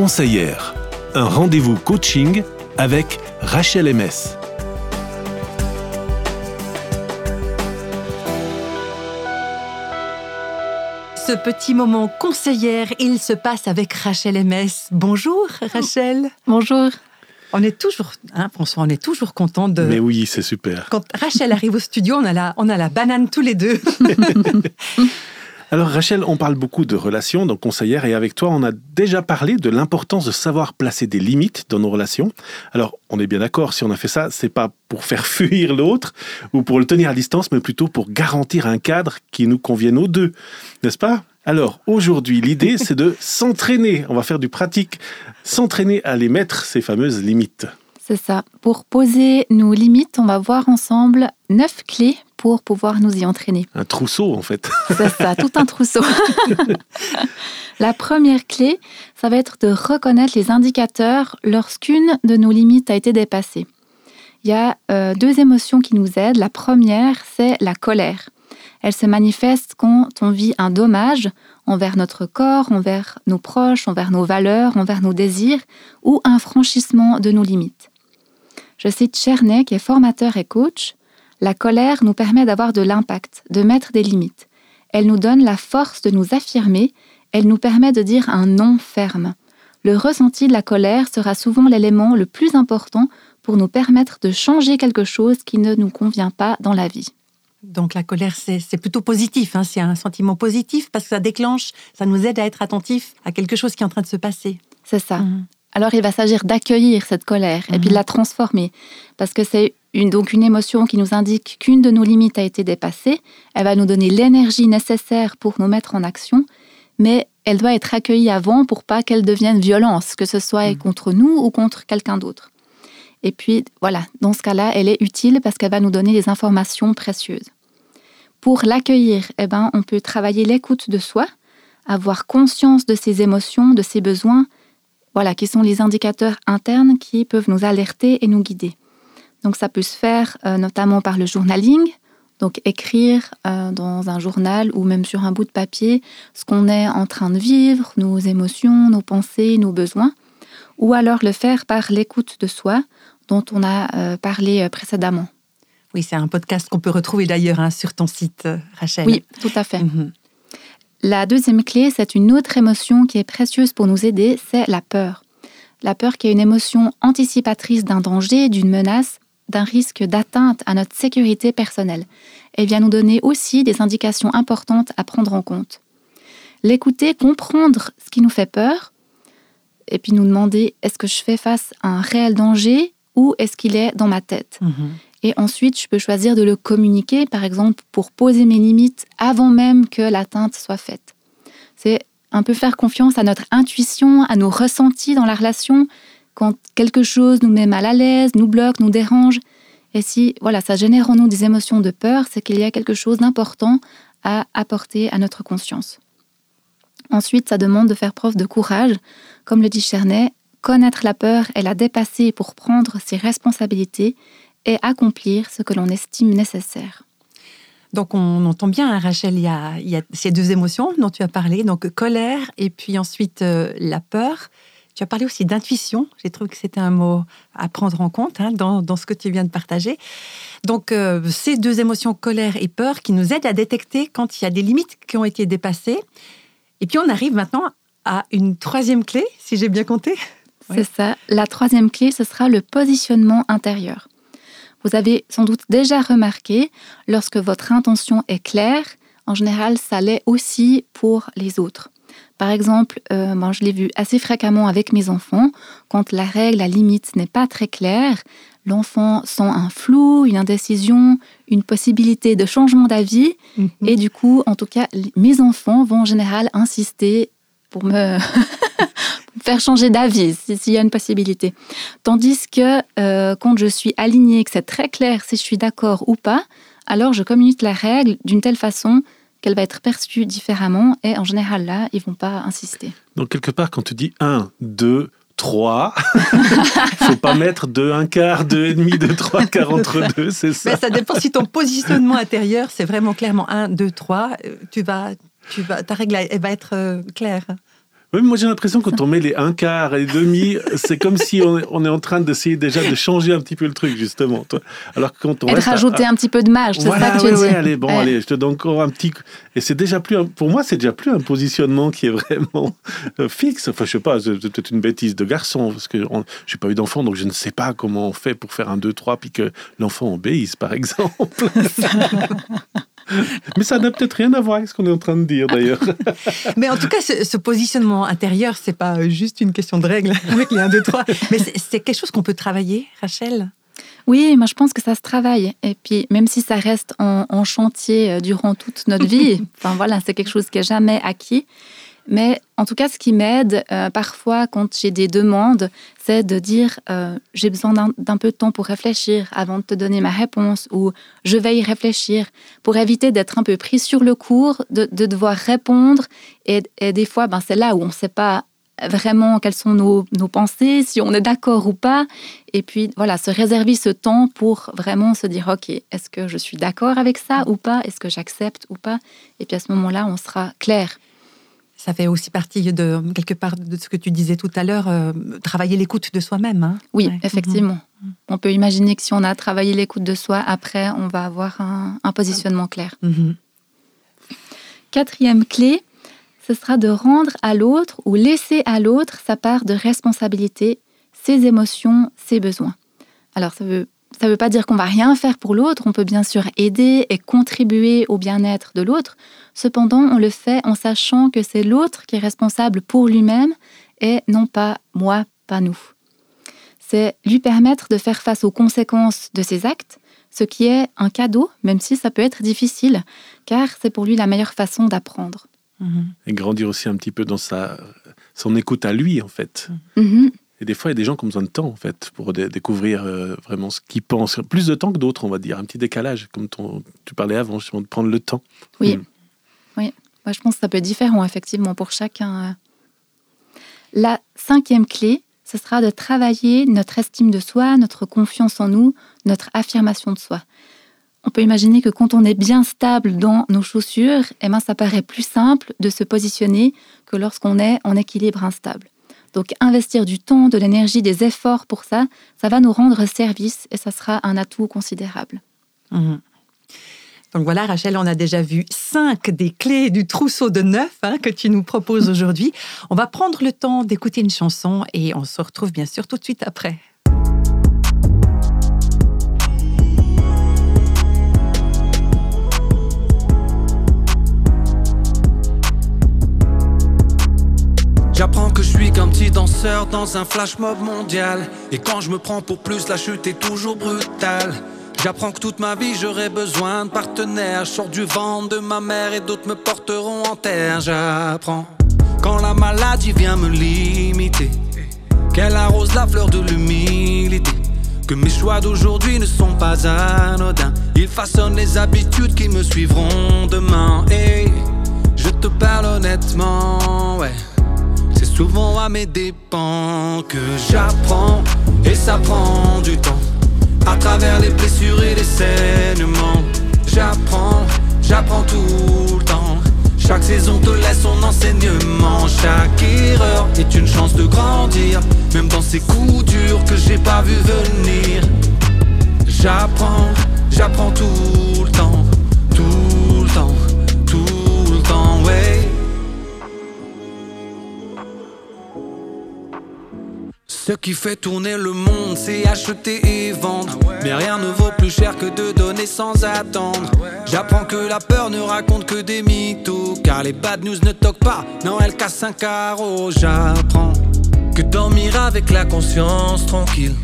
conseillère, un rendez-vous coaching avec Rachel MS. Ce petit moment conseillère, il se passe avec Rachel MS. Bonjour Rachel. Bonjour. On est toujours, hein, François, on est toujours content de. Mais oui, c'est super. Quand Rachel arrive au studio, on a la, on a la banane tous les deux. Alors Rachel, on parle beaucoup de relations, donc conseillère, et avec toi, on a déjà parlé de l'importance de savoir placer des limites dans nos relations. Alors, on est bien d'accord, si on a fait ça, c'est pas pour faire fuir l'autre ou pour le tenir à distance, mais plutôt pour garantir un cadre qui nous convienne aux deux, n'est-ce pas? Alors aujourd'hui, l'idée, c'est de s'entraîner. On va faire du pratique. S'entraîner à les mettre, ces fameuses limites. C'est ça. Pour poser nos limites, on va voir ensemble neuf clés pour pouvoir nous y entraîner. Un trousseau, en fait. C'est ça, tout un trousseau. La première clé, ça va être de reconnaître les indicateurs lorsqu'une de nos limites a été dépassée. Il y a euh, deux émotions qui nous aident. La première, c'est la colère. Elle se manifeste quand on vit un dommage envers notre corps, envers nos proches, envers nos valeurs, envers nos désirs ou un franchissement de nos limites. Je cite Chernet, qui est formateur et coach. La colère nous permet d'avoir de l'impact, de mettre des limites. Elle nous donne la force de nous affirmer, elle nous permet de dire un non ferme. Le ressenti de la colère sera souvent l'élément le plus important pour nous permettre de changer quelque chose qui ne nous convient pas dans la vie. Donc la colère, c'est plutôt positif, hein. c'est un sentiment positif parce que ça déclenche, ça nous aide à être attentif à quelque chose qui est en train de se passer. C'est ça. Mhm. Alors il va s'agir d'accueillir cette colère et puis de mhm. la transformer parce que c'est une, donc une émotion qui nous indique qu'une de nos limites a été dépassée. Elle va nous donner l'énergie nécessaire pour nous mettre en action, mais elle doit être accueillie avant pour pas qu'elle devienne violence, que ce soit mhm. contre nous ou contre quelqu'un d'autre. Et puis, voilà, dans ce cas-là, elle est utile parce qu'elle va nous donner des informations précieuses. Pour l'accueillir, eh ben, on peut travailler l'écoute de soi, avoir conscience de ses émotions, de ses besoins, voilà, qui sont les indicateurs internes qui peuvent nous alerter et nous guider. Donc ça peut se faire euh, notamment par le journaling, donc écrire euh, dans un journal ou même sur un bout de papier ce qu'on est en train de vivre, nos émotions, nos pensées, nos besoins, ou alors le faire par l'écoute de soi, dont on a euh, parlé précédemment. Oui, c'est un podcast qu'on peut retrouver d'ailleurs hein, sur ton site, Rachel. Oui, tout à fait. Mhm. La deuxième clé, c'est une autre émotion qui est précieuse pour nous aider, c'est la peur. La peur qui est une émotion anticipatrice d'un danger, d'une menace, d'un risque d'atteinte à notre sécurité personnelle. Elle vient nous donner aussi des indications importantes à prendre en compte. L'écouter, comprendre ce qui nous fait peur, et puis nous demander est-ce que je fais face à un réel danger ou est-ce qu'il est dans ma tête? Mhm. Et ensuite, je peux choisir de le communiquer, par exemple, pour poser mes limites avant même que l'atteinte soit faite. C'est un peu faire confiance à notre intuition, à nos ressentis dans la relation, quand quelque chose nous met mal à l'aise, nous bloque, nous dérange. Et si voilà, ça génère en nous des émotions de peur, c'est qu'il y a quelque chose d'important à apporter à notre conscience. Ensuite, ça demande de faire preuve de courage. Comme le dit Chernet, connaître la peur et la dépasser pour prendre ses responsabilités et accomplir ce que l'on estime nécessaire. Donc on entend bien, hein, Rachel, il y, a, ces deux émotions dont tu as parlé, donc colère et puis ensuite euh, la peur. Tu as parlé aussi d'intuition. J'ai trouvé que c'était un mot à prendre en compte hein, dans, ce que tu viens de partager. Donc euh, ces deux émotions, colère et peur, qui nous aident à détecter quand il y a des limites qui ont été dépassées. Et puis on arrive maintenant à une troisième clé, si j'ai bien compté. C'est ça. La troisième clé, ce sera le positionnement intérieur. Vous avez sans doute déjà remarqué, lorsque votre intention est claire, en général, ça l'est aussi pour les autres. Par exemple, euh, moi, je l'ai vu assez fréquemment avec mes enfants, quand la règle, la limite n'est pas très claire, l'enfant sent un flou, une indécision, une possibilité de changement d'avis, mhm. et du coup, en tout cas, mes enfants vont en général insister pour me faire changer d'avis s'il y a une possibilité. Tandis que euh, quand je suis alignée, que c'est très clair si je suis d'accord ou pas, alors je communique la règle d'une telle façon qu'elle va être perçue différemment et en général là, ils vont pas insister. Donc quelque part, quand tu dis 1, 2, 3, faut pas mettre 2, un quart, 2 et demi, 2, 3 quarts entre deux, c'est ça. Mais ça dépend si ton positionnement intérieur, c'est vraiment clairement 1, 2, 3, tu vas, tu vas, ta règle, elle va être euh, claire. Oui, moi j'ai l'impression que quand on met les un quart et demi, c'est comme si on est, en train d'essayer déjà de changer un petit peu le truc, justement. Alors quand on et de rajouter un petit peu de marge, c'est ça que tu dis. allez, bon, allez, je te donne encore un petit. Et c'est déjà plus, pour moi, c'est déjà plus un positionnement qui est vraiment euh, fixe. Enfin, je sais pas, c'est peut-être une bêtise de garçon, parce que je n'ai pas eu d'enfant, donc je ne sais pas comment on fait pour faire un 2, 3, puis que l'enfant obéisse, par exemple. Mais ça n'a peut-être rien à voir avec ce qu'on est en train de dire d'ailleurs. Mais en tout cas, ce, positionnement intérieur, c'est pas juste une question de règles avec les 1, 2, 3. Mais c'est quelque chose qu'on peut travailler, Rachel? Oui, moi je pense que ça se travaille. Et puis même si ça reste en, en chantier euh, durant toute notre vie, enfin voilà, c'est quelque chose qui n'est jamais acquis. Mais en tout cas, ce qui m'aide euh, parfois quand j'ai des demandes, c'est de dire euh, j'ai besoin d'un peu de temps pour réfléchir avant de te donner ma réponse ou je vais y réfléchir pour éviter d'être un peu pris sur le cours, de, devoir répondre. Et, des fois, ben, c'est là où on ne sait pas vraiment quelles sont nos, nos pensées, si on est d'accord ou pas. Et puis voilà, se réserver ce temps pour vraiment se dire, OK, est-ce que je suis d'accord avec ça ou pas? Est-ce que j'accepte ou pas? Et puis à ce moment-là, on sera clair. Ça fait aussi partie de quelque part de ce que tu disais tout à l'heure, euh, travailler l'écoute de soi-même. Hein. oui, effectivement. Mhm. On peut imaginer que si on a travaillé l'écoute de soi, après, on va avoir un, positionnement clair. Mhm. Quatrième clé, ce sera de rendre à l'autre ou laisser à l'autre sa part de responsabilité, ses émotions, ses besoins. Alors, ça veut ça ne veut pas dire qu'on va rien faire pour l'autre, on peut bien sûr aider et contribuer au bien-être de l'autre. Cependant, on le fait en sachant que c'est l'autre qui est responsable pour lui-même et non pas moi, pas nous. C'est lui permettre de faire face aux conséquences de ses actes, ce qui est un cadeau, même si ça peut être difficile, car c'est pour lui la meilleure façon d'apprendre. Et grandir aussi un petit peu dans sa, son écoute à lui, en fait. Mhm. Et des fois, il y a des gens qui ont besoin de temps, en fait, pour découvrir euh, vraiment ce qu'ils pensent. Plus de temps que d'autres, on va dire. Un petit décalage, comme tu parlais avant, de prendre le temps. Oui. Hmm. Oui. Moi, je pense que ça peut être différent, effectivement, pour chacun. La cinquième clé, ce sera de travailler notre estime de soi, notre confiance en nous, notre affirmation de soi. On peut imaginer que quand on est bien stable dans nos chaussures, eh ben, ça paraît plus simple de se positionner que lorsqu'on est en équilibre instable. Donc investir du temps, de l'énergie, des efforts pour ça, ça va nous rendre service et ça sera un atout considérable. Mhm. Donc voilà, Rachel, on a déjà vu cinq des clés du trousseau de neuf hein, que tu nous proposes aujourd'hui. On va prendre le temps d'écouter une chanson et on se retrouve bien sûr tout de suite après. Danseur dans un flash mob mondial. Et quand je me prends pour plus, la chute est toujours brutale. J'apprends que toute ma vie j'aurai besoin de partenaires. Je sors du ventre de ma mère et d'autres me porteront en terre. J'apprends quand la maladie vient me limiter. Qu'elle arrose la fleur de l'humilité. Que mes choix d'aujourd'hui ne sont pas anodins. Ils façonnent les habitudes qui me suivront demain. Et je te parle honnêtement, ouais souvent à mes dépens que j'apprends et ça prend du temps. À travers les blessures et les saignements, j'apprends, j'apprends tout le temps. Chaque saison te laisse son enseignement. Chaque erreur est une chance de grandir, même dans ces coups durs que j'ai pas vu venir. J'apprends, j'apprends tout Ce qui fait tourner le monde, c'est acheter et vendre. Mais rien ne vaut plus cher que de donner sans attendre. J'apprends que la peur ne raconte que des mythos. Car les bad news ne toquent pas, non, elles cassent un carreau. J'apprends que dormir avec la conscience tranquille.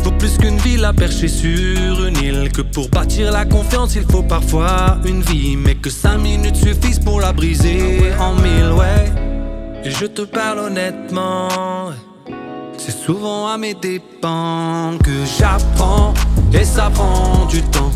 Vaut plus qu'une ville à percher sur une île. Que pour bâtir la confiance, il faut parfois une vie. Mais que cinq minutes suffisent pour la briser en mille, ouais. Et je te parle honnêtement. C'est souvent à mes dépens que j'apprends et ça prend du temps.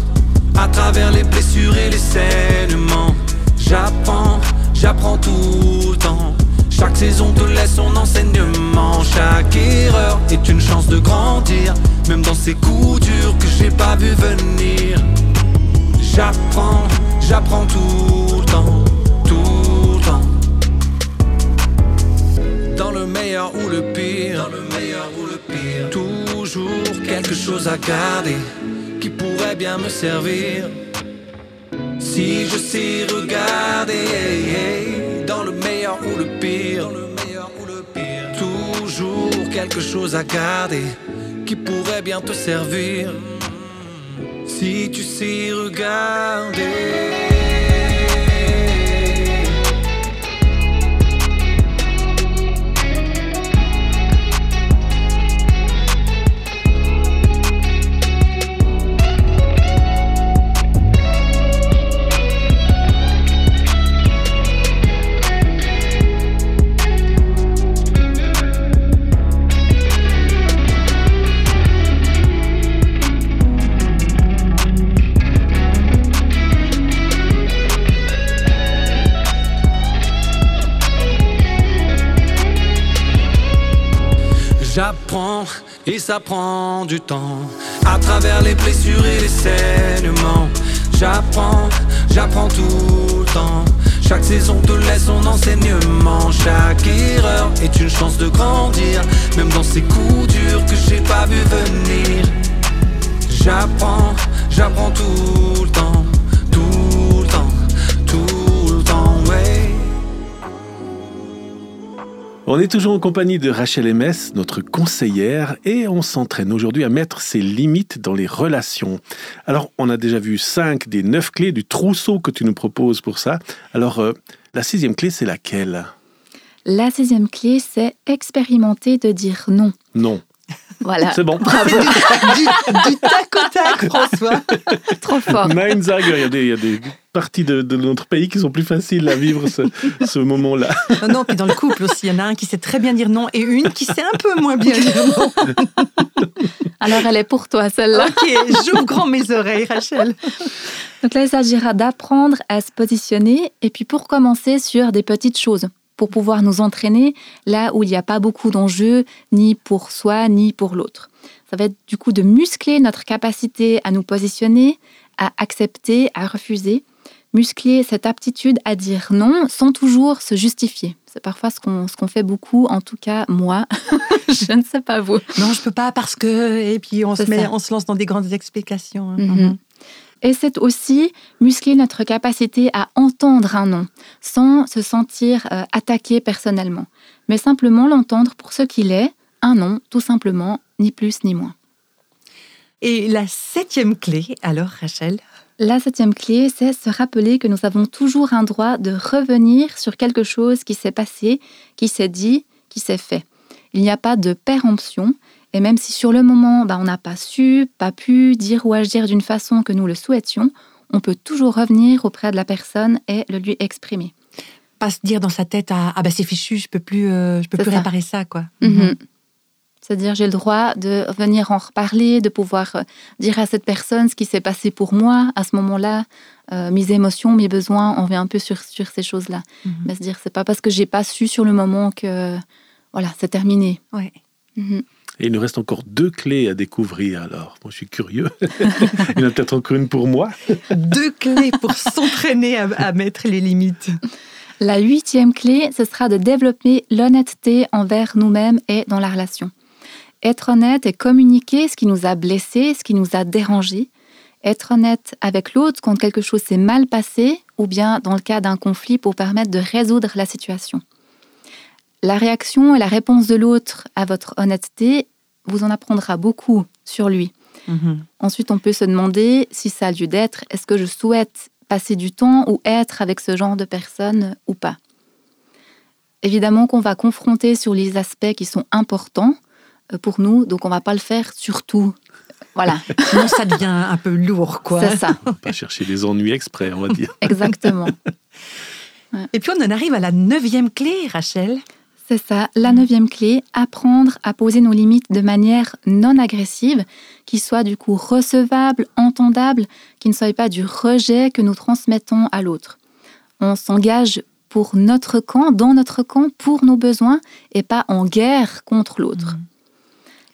À travers les blessures et les saignements, j'apprends, j'apprends tout le temps. Chaque saison te laisse son enseignement. Chaque erreur est une chance de grandir, même dans ces coups durs que j'ai pas vu venir. J'apprends, j'apprends tout le temps, tout le temps. À garder qui pourrait bien me servir. Si je sais regarder dans le meilleur ou le pire, toujours quelque chose à garder qui pourrait bien te servir. Si tu sais regarder. Et ça prend du temps. À travers les blessures et les saignements. J'apprends, j'apprends tout le temps. Chaque saison te laisse son enseignement. Chaque erreur est une chance de grandir. Même dans ces coups durs que j'ai pas vu venir. J'apprends, j'apprends tout le temps. On est toujours en compagnie de Rachel Ms, notre conseillère, et on s'entraîne aujourd'hui à mettre ses limites dans les relations. Alors, on a déjà vu cinq des neuf clés du trousseau que tu nous proposes pour ça. Alors, euh, la sixième clé, c'est laquelle? La sixième clé, c'est expérimenter de dire non. Non. Voilà. C'est bon. Bravo. du, du tac au tac, François. Trop fort. Sagen, il y a des, il y a des parties de, de notre pays qui sont plus faciles à vivre ce, ce moment-là. Non, non, puis dans le couple aussi, il y en a un qui sait très bien dire non et une qui sait un peu moins bien dire non. Alors, elle est pour toi, celle-là. Ok, j'ouvre grand mes oreilles, Rachel. Donc là, il s'agira d'apprendre à se positionner et puis pour commencer sur des petites choses pour pouvoir nous entraîner là où il n'y a pas beaucoup d'enjeux, ni pour soi, ni pour l'autre. Ça va être du coup de muscler notre capacité à nous positionner, à accepter, à refuser, muscler cette aptitude à dire non sans toujours se justifier. C'est parfois ce qu'on ce qu'on fait beaucoup, en tout cas moi. je ne sais pas vous. Non, je peux pas parce que. Et puis on se, met, ça. on se lance dans des grandes explications. hein. Mhm. Et c'est aussi muscler notre capacité à entendre un non, sans se sentir euh, attaqué personnellement, mais simplement l'entendre pour ce qu'il est, un non, tout simplement, ni plus ni moins. Et la septième clé, alors, Rachel? La septième clé, c'est se rappeler que nous avons toujours un droit de revenir sur quelque chose qui s'est passé, qui s'est dit, qui s'est fait. Il n'y a pas de péremption, et même si sur le moment, bah, on n'a pas su, pas pu dire ou agir d'une façon que nous le souhaitions, on peut toujours revenir auprès de la personne et le lui exprimer. Pas se dire dans sa tête ah, ah bah c'est fichu, je peux plus, euh, je peux plus ça. réparer ça quoi. Mhm. C'est-à-dire, j'ai le droit de venir en reparler, de pouvoir euh, dire à cette personne ce qui s'est passé pour moi à ce moment-là, euh, mes émotions, mes besoins, on revient un peu sur, sur ces choses-là. Mhm. Mais se dire, c'est pas parce que j'ai pas su sur le moment que voilà, c'est terminé. Ouais. Mhm. Et il nous reste encore deux clés à découvrir alors. Moi, je suis curieux. il y en a peut-être encore une pour moi. Deux clés pour s'entraîner à, à mettre les limites. La huitième clé, ce sera de développer l'honnêteté envers nous-mêmes et dans la relation. Être honnête et communiquer ce qui nous a blessés, ce qui nous a dérangés. Être honnête avec l'autre quand quelque chose s'est mal passé ou bien dans le cas d'un conflit pour permettre de résoudre la situation. La réaction et la réponse de l'autre à votre honnêteté vous en apprendra beaucoup sur lui. Mhm. Ensuite, on peut se demander si ça a lieu d'être, est-ce que je souhaite passer du temps ou être avec ce genre de personne ou pas. Évidemment qu'on va confronter sur les aspects qui sont importants pour nous, donc on va pas le faire surtout. Voilà, Sinon, ça devient un peu lourd, quoi. c'est ça, Pas chercher les ennuis exprès, on va dire. exactement. Et puis, on en arrive à la neuvième clé, Rachel. C'est ça, la neuvième clé, apprendre à poser nos limites de manière non agressive, qui soit du coup recevable, entendable, qui ne soit pas du rejet que nous transmettons à l'autre. On s'engage pour notre camp, dans notre camp, pour nos besoins, et pas en guerre contre l'autre.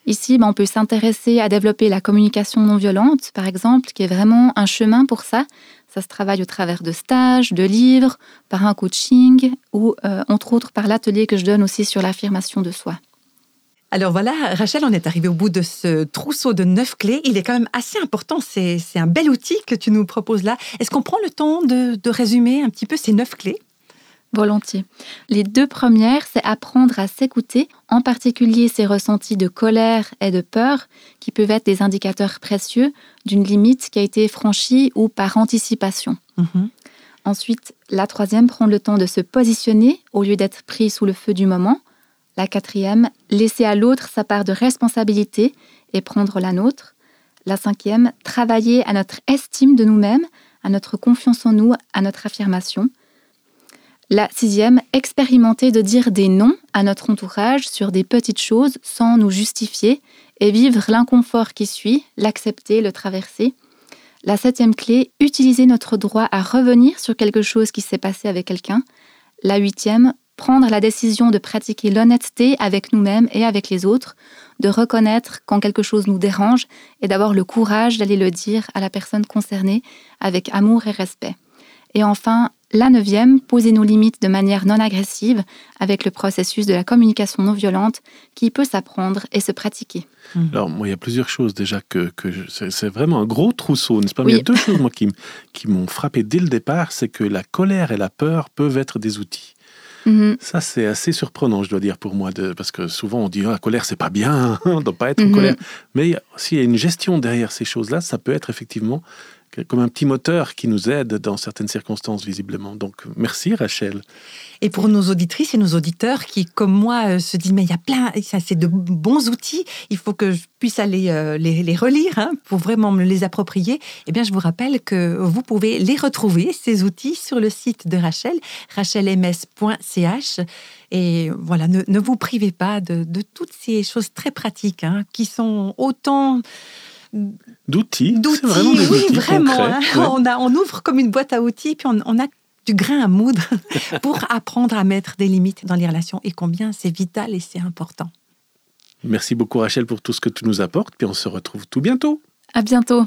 Ici, ben, on peut s'intéresser à développer la communication non violente, par exemple, qui est vraiment un chemin pour ça. Ça se travaille au travers de stages, de livres, par un coaching ou, euh, entre autres, par l'atelier que je donne aussi sur l'affirmation de soi. Alors voilà, Rachel, on est arrivé au bout de ce trousseau de neuf clés. Il est quand même assez important. C'est un bel outil que tu nous proposes là. Est-ce qu'on prend le temps de, résumer un petit peu ces neuf clés? Volontiers. Les deux premières, c'est apprendre à s'écouter, en particulier ces ressentis de colère et de peur, qui peuvent être des indicateurs précieux d'une limite qui a été franchie ou par anticipation. Mhm. Ensuite, la troisième, prendre le temps de se positionner au lieu d'être pris sous le feu du moment. La quatrième, laisser à l'autre sa part de responsabilité et prendre la nôtre. La cinquième, travailler à notre estime de nous-mêmes, à notre confiance en nous, à notre affirmation. La sixième, expérimenter de dire des noms à notre entourage sur des petites choses sans nous justifier et vivre l'inconfort qui suit, l'accepter, le traverser. La septième clé, utiliser notre droit à revenir sur quelque chose qui s'est passé avec quelqu'un. La huitième, prendre la décision de pratiquer l'honnêteté avec nous-mêmes et avec les autres, de reconnaître quand quelque chose nous dérange et d'avoir le courage d'aller le dire à la personne concernée avec amour et respect. Et enfin, la neuvième, poser nos limites de manière non agressive avec le processus de la communication non violente qui peut s'apprendre et se pratiquer. Mmh. Alors, moi, il y a plusieurs choses déjà que, c'est vraiment un gros trousseau, n'est-ce pas? Mais il y a deux choses moi, qui, qui m'ont frappé dès le départ, c'est que la colère et la peur peuvent être des outils. Mhm. Ça, c'est assez surprenant, je dois dire, pour moi, de, parce que souvent on dit oh, la colère, c'est pas bien, on ne doit pas être en mhm. colère. Mais s'il y a une gestion derrière ces choses-là, ça peut être effectivement comme un petit moteur qui nous aide dans certaines circonstances, visiblement. Donc, merci Rachel. Et pour nos auditrices et nos auditeurs qui, comme moi, euh, se disent, mais il y a plein, c'est de bons outils, il faut que je puisse aller euh, les, relire hein, pour vraiment me les approprier, eh bien, je vous rappelle que vous pouvez les retrouver, ces outils, sur le site de Rachel, rachelms.ch. Et voilà, ne, vous privez pas de, toutes ces choses très pratiques hein, qui sont autant d'outils. D'outils, oui, vraiment. Hein. On, a, on ouvre comme une boîte à outils, puis on, a du grain à moudre pour apprendre à mettre des limites dans les relations et combien c'est vital et c'est important. Merci beaucoup Rachel pour tout ce que tu nous apportes, puis on se retrouve tout bientôt. À bientôt.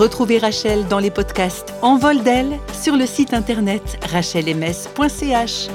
Retrouvez Rachel dans les podcasts En vol d'elle sur le site internet rachelms.ch.